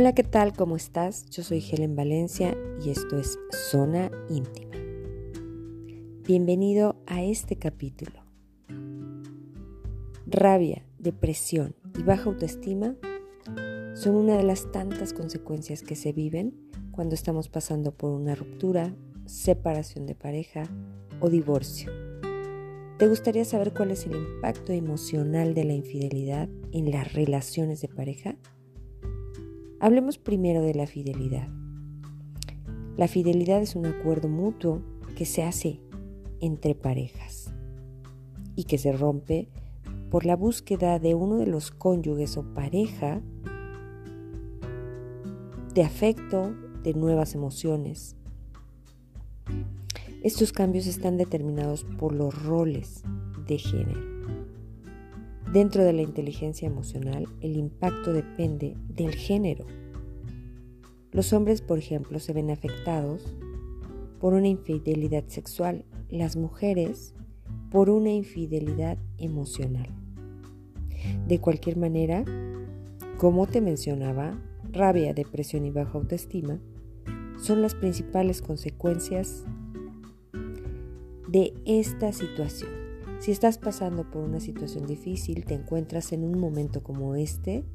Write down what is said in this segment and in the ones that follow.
Hola, ¿qué tal? ¿Cómo estás? Yo soy Helen Valencia y esto es Zona Íntima. Bienvenido a este capítulo. Rabia, depresión y baja autoestima son una de las tantas consecuencias que se viven cuando estamos pasando por una ruptura, separación de pareja o divorcio. ¿Te gustaría saber cuál es el impacto emocional de la infidelidad en las relaciones de pareja? Hablemos primero de la fidelidad. La fidelidad es un acuerdo mutuo que se hace entre parejas y que se rompe por la búsqueda de uno de los cónyuges o pareja de afecto, de nuevas emociones. Estos cambios están determinados por los roles de género. Dentro de la inteligencia emocional, el impacto depende del género. Los hombres, por ejemplo, se ven afectados por una infidelidad sexual, las mujeres por una infidelidad emocional. De cualquier manera, como te mencionaba, rabia, depresión y baja autoestima son las principales consecuencias de esta situación. Si estás pasando por una situación difícil, te encuentras en un momento como este,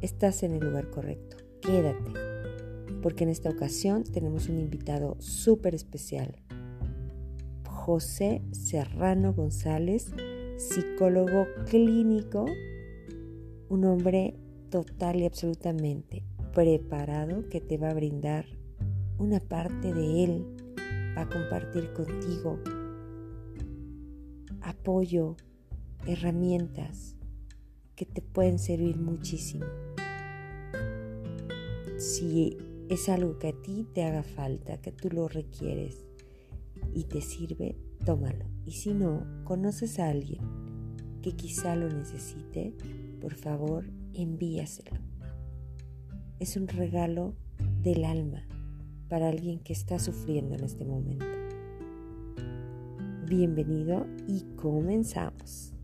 estás en el lugar correcto. Quédate, porque en esta ocasión tenemos un invitado súper especial. José Serrano González, psicólogo clínico, un hombre total y absolutamente preparado que te va a brindar una parte de él, a compartir contigo apoyo, herramientas que te pueden servir muchísimo. Si es algo que a ti te haga falta, que tú lo requieres y te sirve, tómalo. Y si no, conoces a alguien que quizá lo necesite, por favor, envíaselo. Es un regalo del alma para alguien que está sufriendo en este momento. Bienvenido y comenzamos.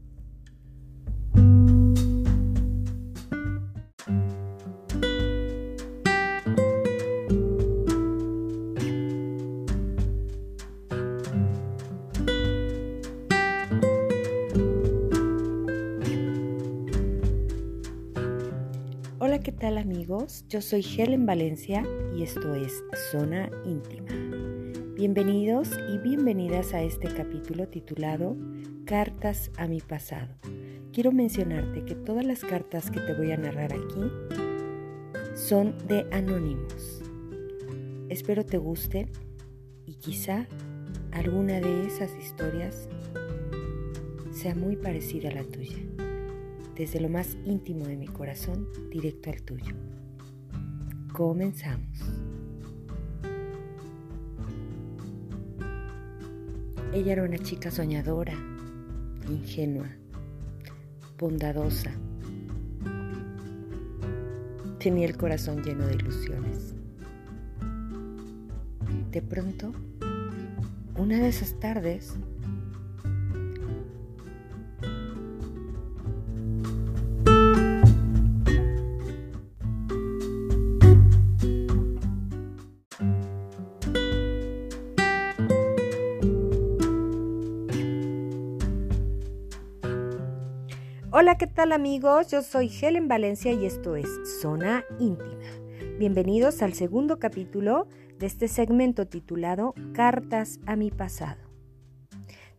Hola, ¿qué tal amigos? Yo soy Helen Valencia y esto es Zona Íntima. Bienvenidos y bienvenidas a este capítulo titulado Cartas a mi pasado. Quiero mencionarte que todas las cartas que te voy a narrar aquí son de anónimos. Espero te gusten y quizá alguna de esas historias sea muy parecida a la tuya, desde lo más íntimo de mi corazón directo al tuyo. Comenzamos. Ella era una chica soñadora, ingenua, bondadosa. Tenía el corazón lleno de ilusiones. De pronto, una de esas tardes, Hola, ¿qué tal amigos? Yo soy Helen Valencia y esto es Zona Íntima. Bienvenidos al segundo capítulo de este segmento titulado Cartas a mi pasado.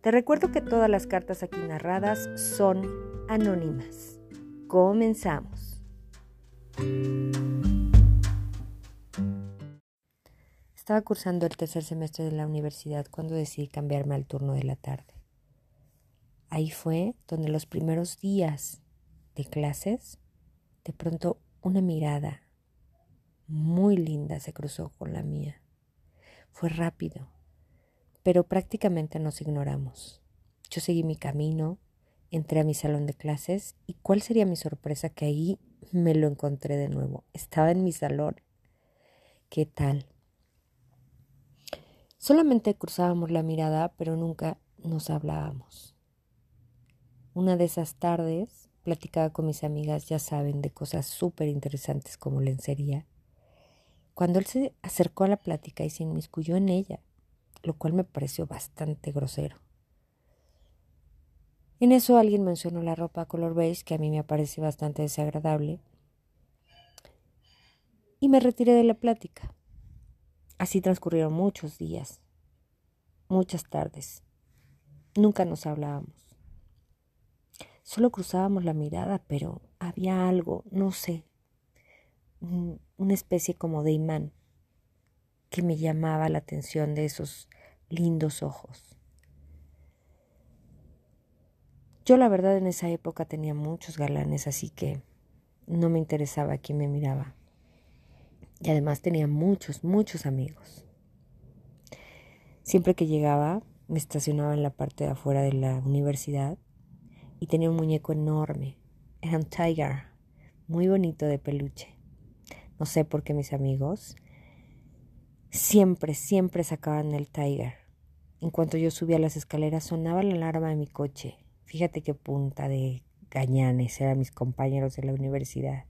Te recuerdo que todas las cartas aquí narradas son anónimas. Comenzamos. Estaba cursando el tercer semestre de la universidad cuando decidí cambiarme al turno de la tarde. Ahí fue donde los primeros días de clases, de pronto una mirada muy linda se cruzó con la mía. Fue rápido, pero prácticamente nos ignoramos. Yo seguí mi camino, entré a mi salón de clases y cuál sería mi sorpresa que ahí me lo encontré de nuevo. Estaba en mi salón. ¿Qué tal? Solamente cruzábamos la mirada, pero nunca nos hablábamos. Una de esas tardes platicaba con mis amigas, ya saben, de cosas súper interesantes como lencería. cuando él se acercó a la plática y se inmiscuyó en ella, lo cual me pareció bastante grosero. En eso alguien mencionó la ropa color beige, que a mí me parece bastante desagradable, y me retiré de la plática. Así transcurrieron muchos días, muchas tardes. Nunca nos hablábamos. Solo cruzábamos la mirada, pero había algo, no sé, una especie como de imán que me llamaba la atención de esos lindos ojos. Yo la verdad en esa época tenía muchos galanes, así que no me interesaba quién me miraba. Y además tenía muchos, muchos amigos. Siempre que llegaba, me estacionaba en la parte de afuera de la universidad y tenía un muñeco enorme. Era un tiger, muy bonito de peluche. No sé por qué mis amigos siempre, siempre sacaban el tiger. En cuanto yo subía las escaleras sonaba la alarma de mi coche. Fíjate qué punta de gañanes eran mis compañeros de la universidad.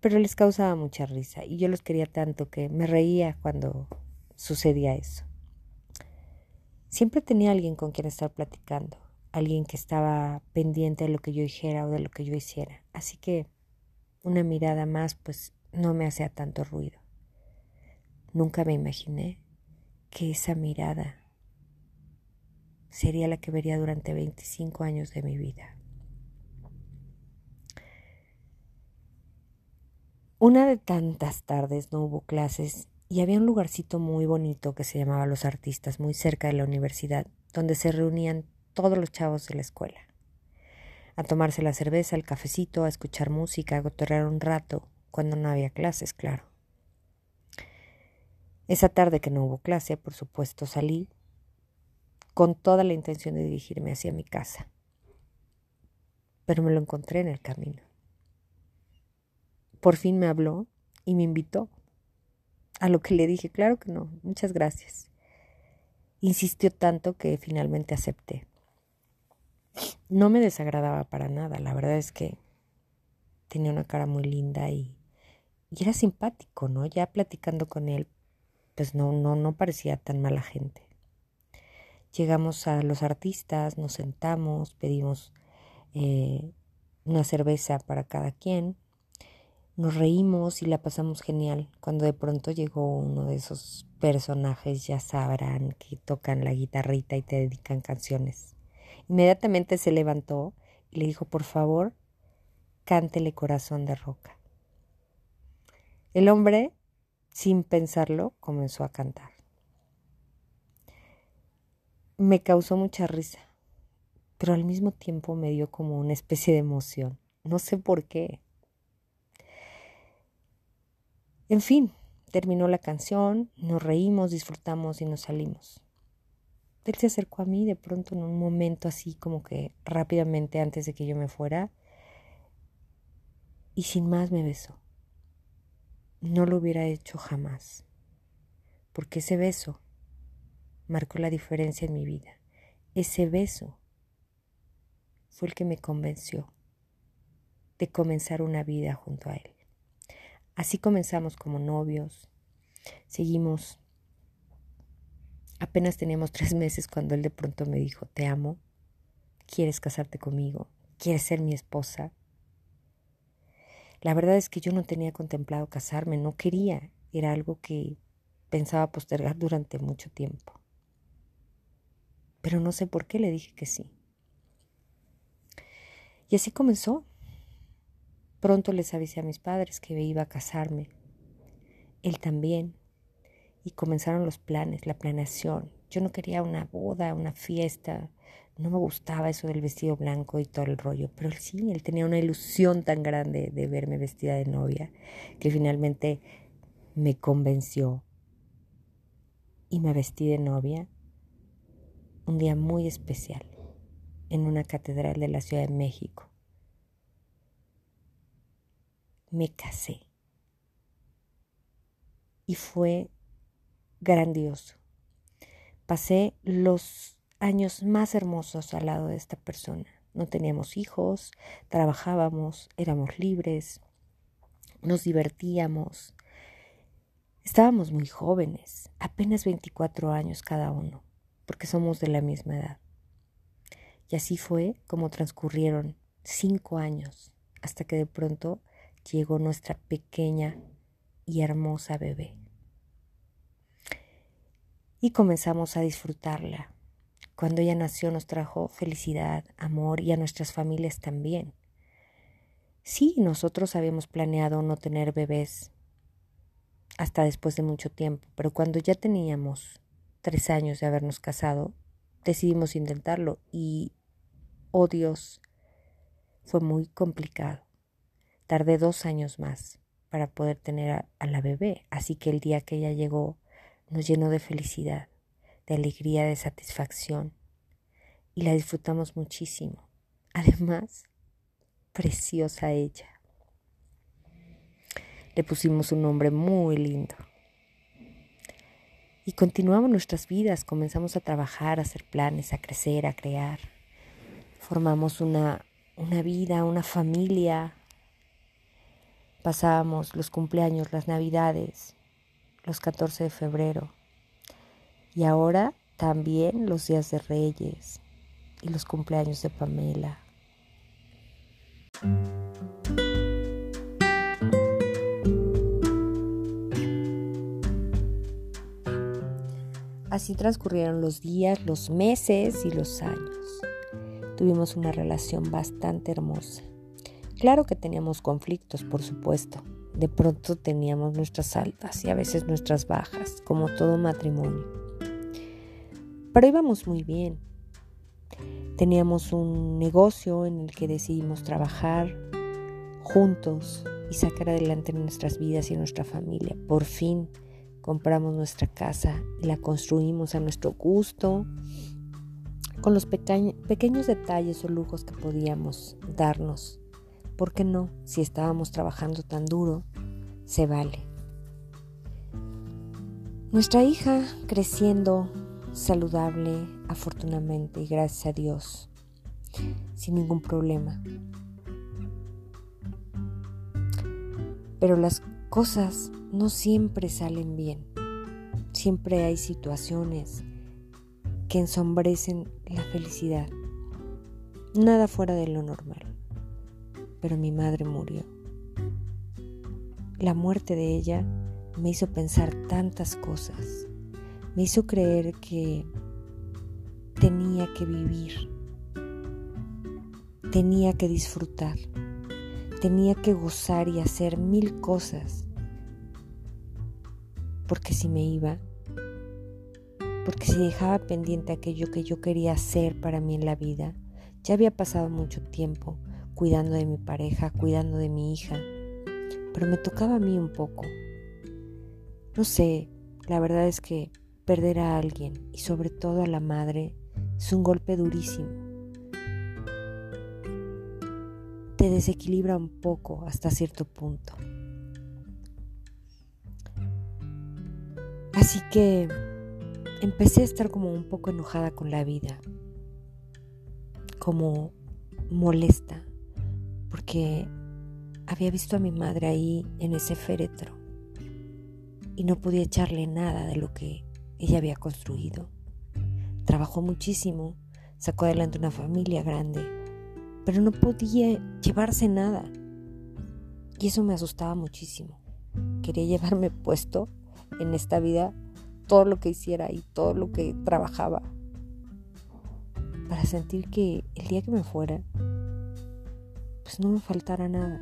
Pero les causaba mucha risa y yo los quería tanto que me reía cuando sucedía eso. Siempre tenía alguien con quien estar platicando alguien que estaba pendiente de lo que yo dijera o de lo que yo hiciera. Así que una mirada más pues no me hacía tanto ruido. Nunca me imaginé que esa mirada sería la que vería durante 25 años de mi vida. Una de tantas tardes no hubo clases y había un lugarcito muy bonito que se llamaba Los Artistas, muy cerca de la universidad, donde se reunían todos los chavos de la escuela. A tomarse la cerveza, el cafecito, a escuchar música, a gotorrear un rato, cuando no había clases, claro. Esa tarde que no hubo clase, por supuesto, salí con toda la intención de dirigirme hacia mi casa. Pero me lo encontré en el camino. Por fin me habló y me invitó. A lo que le dije, claro que no, muchas gracias. Insistió tanto que finalmente acepté no me desagradaba para nada. La verdad es que tenía una cara muy linda y, era simpático, ¿no? Ya platicando con él, pues no, no, no parecía tan mala gente. Llegamos a los artistas, nos sentamos, pedimos eh, una cerveza para cada quien, nos reímos y la pasamos genial. Cuando de pronto llegó uno de esos personajes, ya sabrán, que tocan la guitarrita y te dedican canciones. Inmediatamente se levantó y le dijo, por favor, cántele corazón de roca. El hombre, sin pensarlo, comenzó a cantar. Me causó mucha risa, pero al mismo tiempo me dio como una especie de emoción. No sé por qué. En fin, terminó la canción, nos reímos, disfrutamos y nos salimos. Él se acercó a mí de pronto en un momento así como que rápidamente antes de que yo me fuera y sin más me besó. No lo hubiera hecho jamás, porque ese beso marcó la diferencia en mi vida. Ese beso fue el que me convenció de comenzar una vida junto a él. Así comenzamos como novios, seguimos Apenas teníamos tres meses cuando él de pronto me dijo, te amo, quieres casarte conmigo, quieres ser mi esposa. La verdad es que yo no tenía contemplado casarme, no quería, era algo que pensaba postergar durante mucho tiempo. Pero no sé por qué le dije que sí. Y así comenzó. Pronto les avisé a mis padres que iba a casarme. Él también y comenzaron los planes, la planeación. Yo no quería una boda, una fiesta, no me gustaba eso del vestido blanco y todo el rollo, pero sí, él tenía una ilusión tan grande de verme vestida de novia que finalmente me convenció y me vestí de novia un día muy especial en una catedral de la Ciudad de México. Me casé y fue grandioso. Pasé los años más hermosos al lado de esta persona. No teníamos hijos, trabajábamos, éramos libres, nos divertíamos. Estábamos muy jóvenes, apenas 24 años cada uno, porque somos de la misma edad. Y así fue como transcurrieron cinco años hasta que de pronto llegó nuestra pequeña y hermosa bebé. Y comenzamos a disfrutarla. Cuando ella nació nos trajo felicidad, amor y a nuestras familias también. Sí, nosotros habíamos planeado no tener bebés hasta después de mucho tiempo, pero cuando ya teníamos tres años de habernos casado, decidimos intentarlo y, oh Dios, fue muy complicado. Tardé dos años más para poder tener a, a, la bebé, así que el día que ella llegó nos llenó de felicidad, de alegría, de satisfacción y la disfrutamos muchísimo. Además, preciosa ella. Le pusimos un nombre muy lindo. Y continuamos nuestras vidas, comenzamos a trabajar, a hacer planes, a crecer, a crear. Formamos una, una vida, una familia. Pasábamos los cumpleaños, las navidades, los 14 de febrero. Y ahora también los días de Reyes y los cumpleaños de Pamela. Así transcurrieron los días, los meses y los años. Tuvimos una relación bastante hermosa. Claro que teníamos conflictos, por supuesto. De pronto teníamos nuestras altas y a veces nuestras bajas, como todo matrimonio. Pero íbamos muy bien. Teníamos un negocio en el que decidimos trabajar juntos y sacar adelante nuestras vidas y nuestra familia. Por fin compramos nuestra casa y la construimos a nuestro gusto, con los pequeños detalles o lujos que podíamos darnos. ¿Por qué no? Si estábamos trabajando tan duro, se vale. Nuestra hija creciendo saludable, afortunadamente y gracias a Dios, sin ningún problema. Pero las cosas no siempre salen bien. Siempre hay situaciones que ensombrecen la felicidad. Nada fuera de lo normal. Pero mi madre murió. La muerte de ella me hizo pensar tantas cosas. Me hizo creer que tenía que vivir. Tenía que disfrutar. Tenía que gozar y hacer mil cosas porque si me iba, porque si dejaba pendiente aquello que yo quería hacer para mí en la vida, ya había pasado mucho tiempo cuidando de mi pareja, cuidando de mi hija, pero me tocaba a mí un poco. No sé, la verdad es que perder a alguien y sobre todo a la madre es un golpe durísimo. Te desequilibra un poco hasta cierto punto. Así que empecé a estar como un poco enojada con la vida, como molesta, porque había visto a mi madre ahí en ese féretro y no podía echarle nada de lo que ella había construido. Trabajó muchísimo, sacó adelante una familia grande, pero no podía llevarse nada. Y eso me asustaba muchísimo. Quería llevarme puesto en esta vida todo lo que hiciera y todo lo que trabajaba para sentir que el día que me fuera, pues no me faltara nada.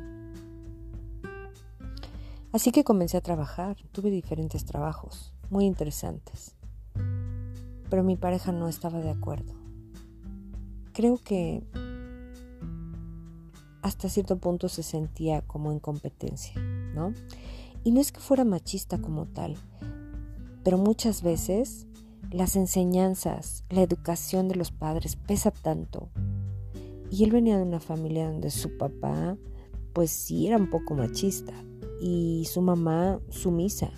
Así que comencé a trabajar, tuve diferentes trabajos, muy interesantes, pero mi pareja no estaba de acuerdo. Creo que hasta cierto punto se sentía como en competencia, ¿no? Y no es que fuera machista como tal, pero muchas veces las enseñanzas, la educación de los padres pesa tanto. Y él venía de una familia donde su papá, pues sí era un poco machista, y su mamá sumisa,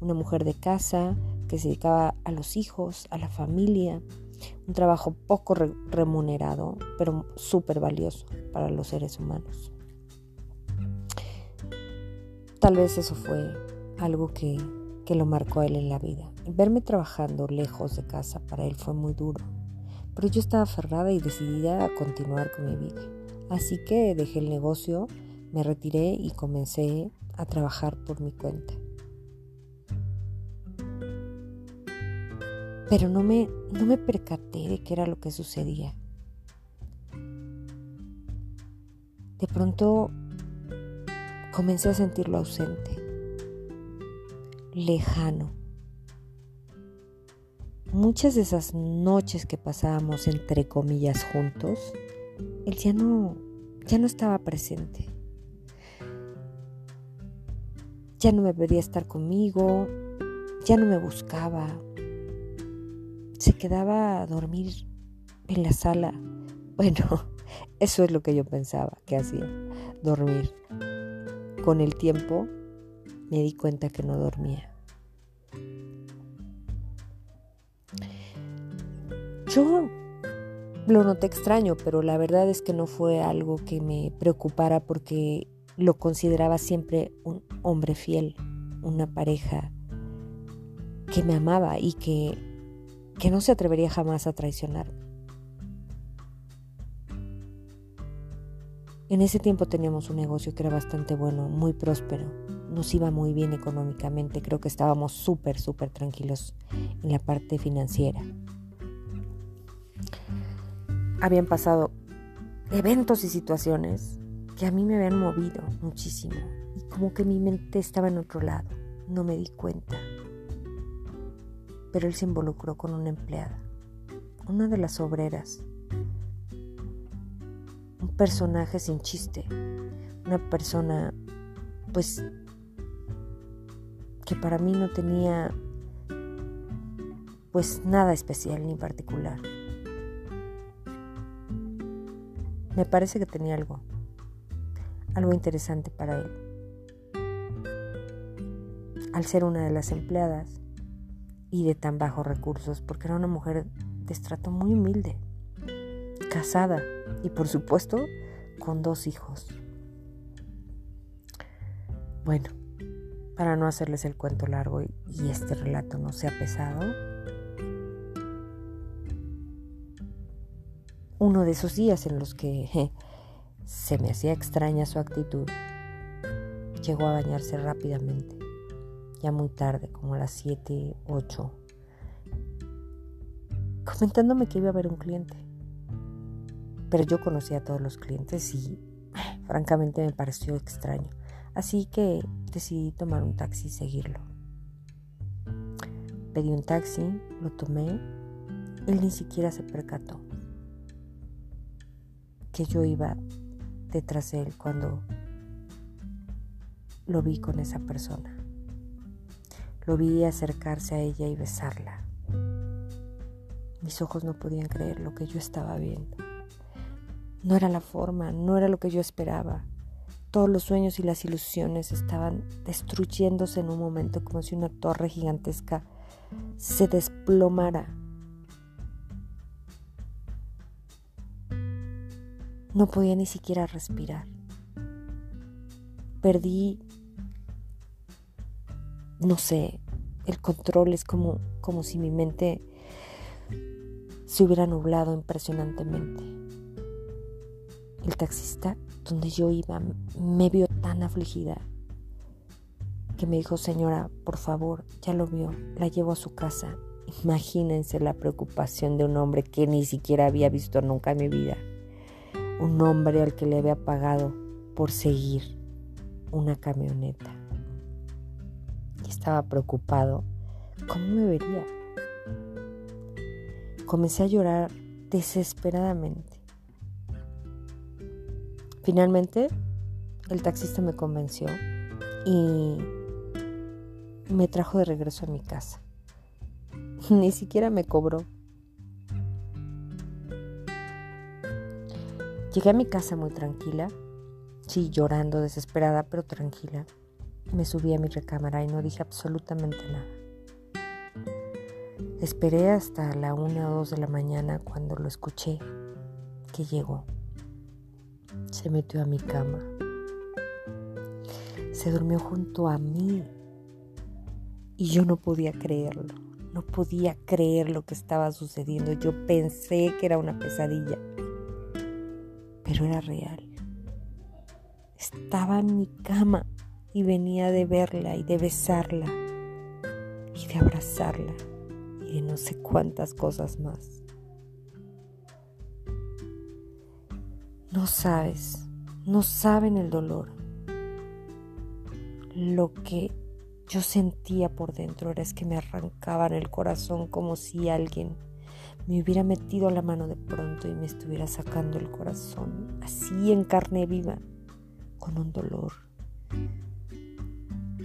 una mujer de casa que se dedicaba a los hijos, a la familia, un trabajo poco remunerado, pero súper valioso para los seres humanos. Tal vez eso fue algo que que lo marcó a él en la vida. Verme trabajando lejos de casa para él fue muy duro, pero yo estaba aferrada y decidida a continuar con mi vida. Así que dejé el negocio, me retiré y comencé a trabajar por mi cuenta. Pero no me, no me percaté de qué era lo que sucedía. De pronto comencé a sentirlo ausente, lejano. Muchas de esas noches que pasábamos entre comillas juntos, él ya no, ya no estaba presente. Ya no me pedía estar conmigo, ya no me buscaba. Se quedaba a dormir en la sala. Bueno, eso es lo que yo pensaba que hacía, dormir. Con el tiempo me di cuenta que no dormía. Yo lo noté extraño, pero la verdad es que no fue algo que me preocupara porque lo consideraba siempre un hombre fiel, una pareja que me amaba y que, que no se atrevería jamás a traicionarme. En ese tiempo teníamos un negocio que era bastante bueno, muy próspero, nos iba muy bien económicamente, creo que estábamos súper, súper tranquilos en la parte financiera. Habían pasado eventos y situaciones que a mí me habían movido muchísimo y como que mi mente estaba en otro lado, no me di cuenta. Pero él se involucró con una empleada, una de las obreras, un personaje sin chiste, una persona pues que para mí no tenía pues nada especial ni particular. Me parece que tenía algo, algo interesante para él. Al ser una de las empleadas y de tan bajos recursos, porque era una mujer de estrato muy humilde, casada y por supuesto con dos hijos. Bueno, para no hacerles el cuento largo y este relato no sea pesado, uno de esos días en los que se me hacía extraña su actitud, llegó a bañarse rápidamente, ya muy tarde, como a las 7, 8, comentándome que iba a haber un cliente. Pero yo conocía a todos los clientes y francamente me pareció extraño. Así que decidí tomar un taxi y seguirlo. Pedí un taxi, lo tomé, él ni siquiera se percató que yo iba detrás de él cuando lo vi con esa persona. Lo vi acercarse a ella y besarla. Mis ojos no podían creer lo que yo estaba viendo. No era la forma, no era lo que yo esperaba. Todos los sueños y las ilusiones estaban destruyéndose en un momento como si una torre gigantesca se desplomara No podía ni siquiera respirar. Perdí, no sé, el control es como, como si mi mente se hubiera nublado impresionantemente. El taxista donde yo iba me vio tan afligida que me dijo, señora, por favor, ya lo vio, la llevo a su casa. Imagínense la preocupación de un hombre que ni siquiera había visto nunca en mi vida un hombre al que le había pagado por seguir una camioneta. Y estaba preocupado. ¿Cómo me vería? Comencé a llorar desesperadamente. Finalmente, el taxista me convenció y me trajo de regreso a mi casa. Ni siquiera me cobró. Llegué a mi casa muy tranquila, sí, llorando, desesperada, pero tranquila. Me subí a mi recámara y no dije absolutamente nada. Esperé hasta la una o dos de la mañana cuando lo escuché que llegó. Se metió a mi cama. Se durmió junto a mí. Y yo no podía creerlo, no podía creer lo que estaba sucediendo. Yo pensé que era una pesadilla, era real. Estaba en mi cama y venía de verla y de besarla y de abrazarla y de no sé cuántas cosas más. No sabes, no saben el dolor. Lo que yo sentía por dentro era es que me arrancaban el corazón como si alguien me hubiera metido la mano de pronto y me estuviera sacando el corazón, así en carne viva, con un dolor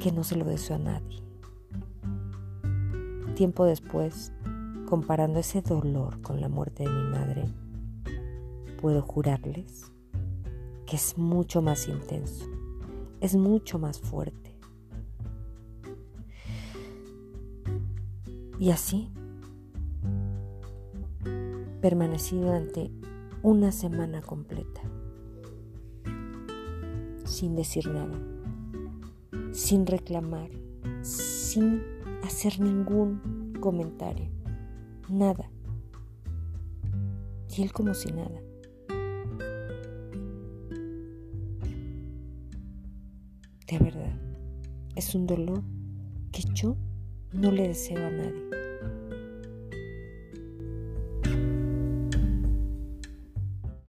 que no se lo deseo a nadie. Tiempo después, comparando ese dolor con la muerte de mi madre, puedo jurarles que es mucho más intenso, es mucho más fuerte. Y así permanecí durante una semana completa, sin decir nada, sin reclamar, sin hacer ningún comentario, nada. Y él como si nada. De verdad, es un dolor que yo no le deseo a nadie.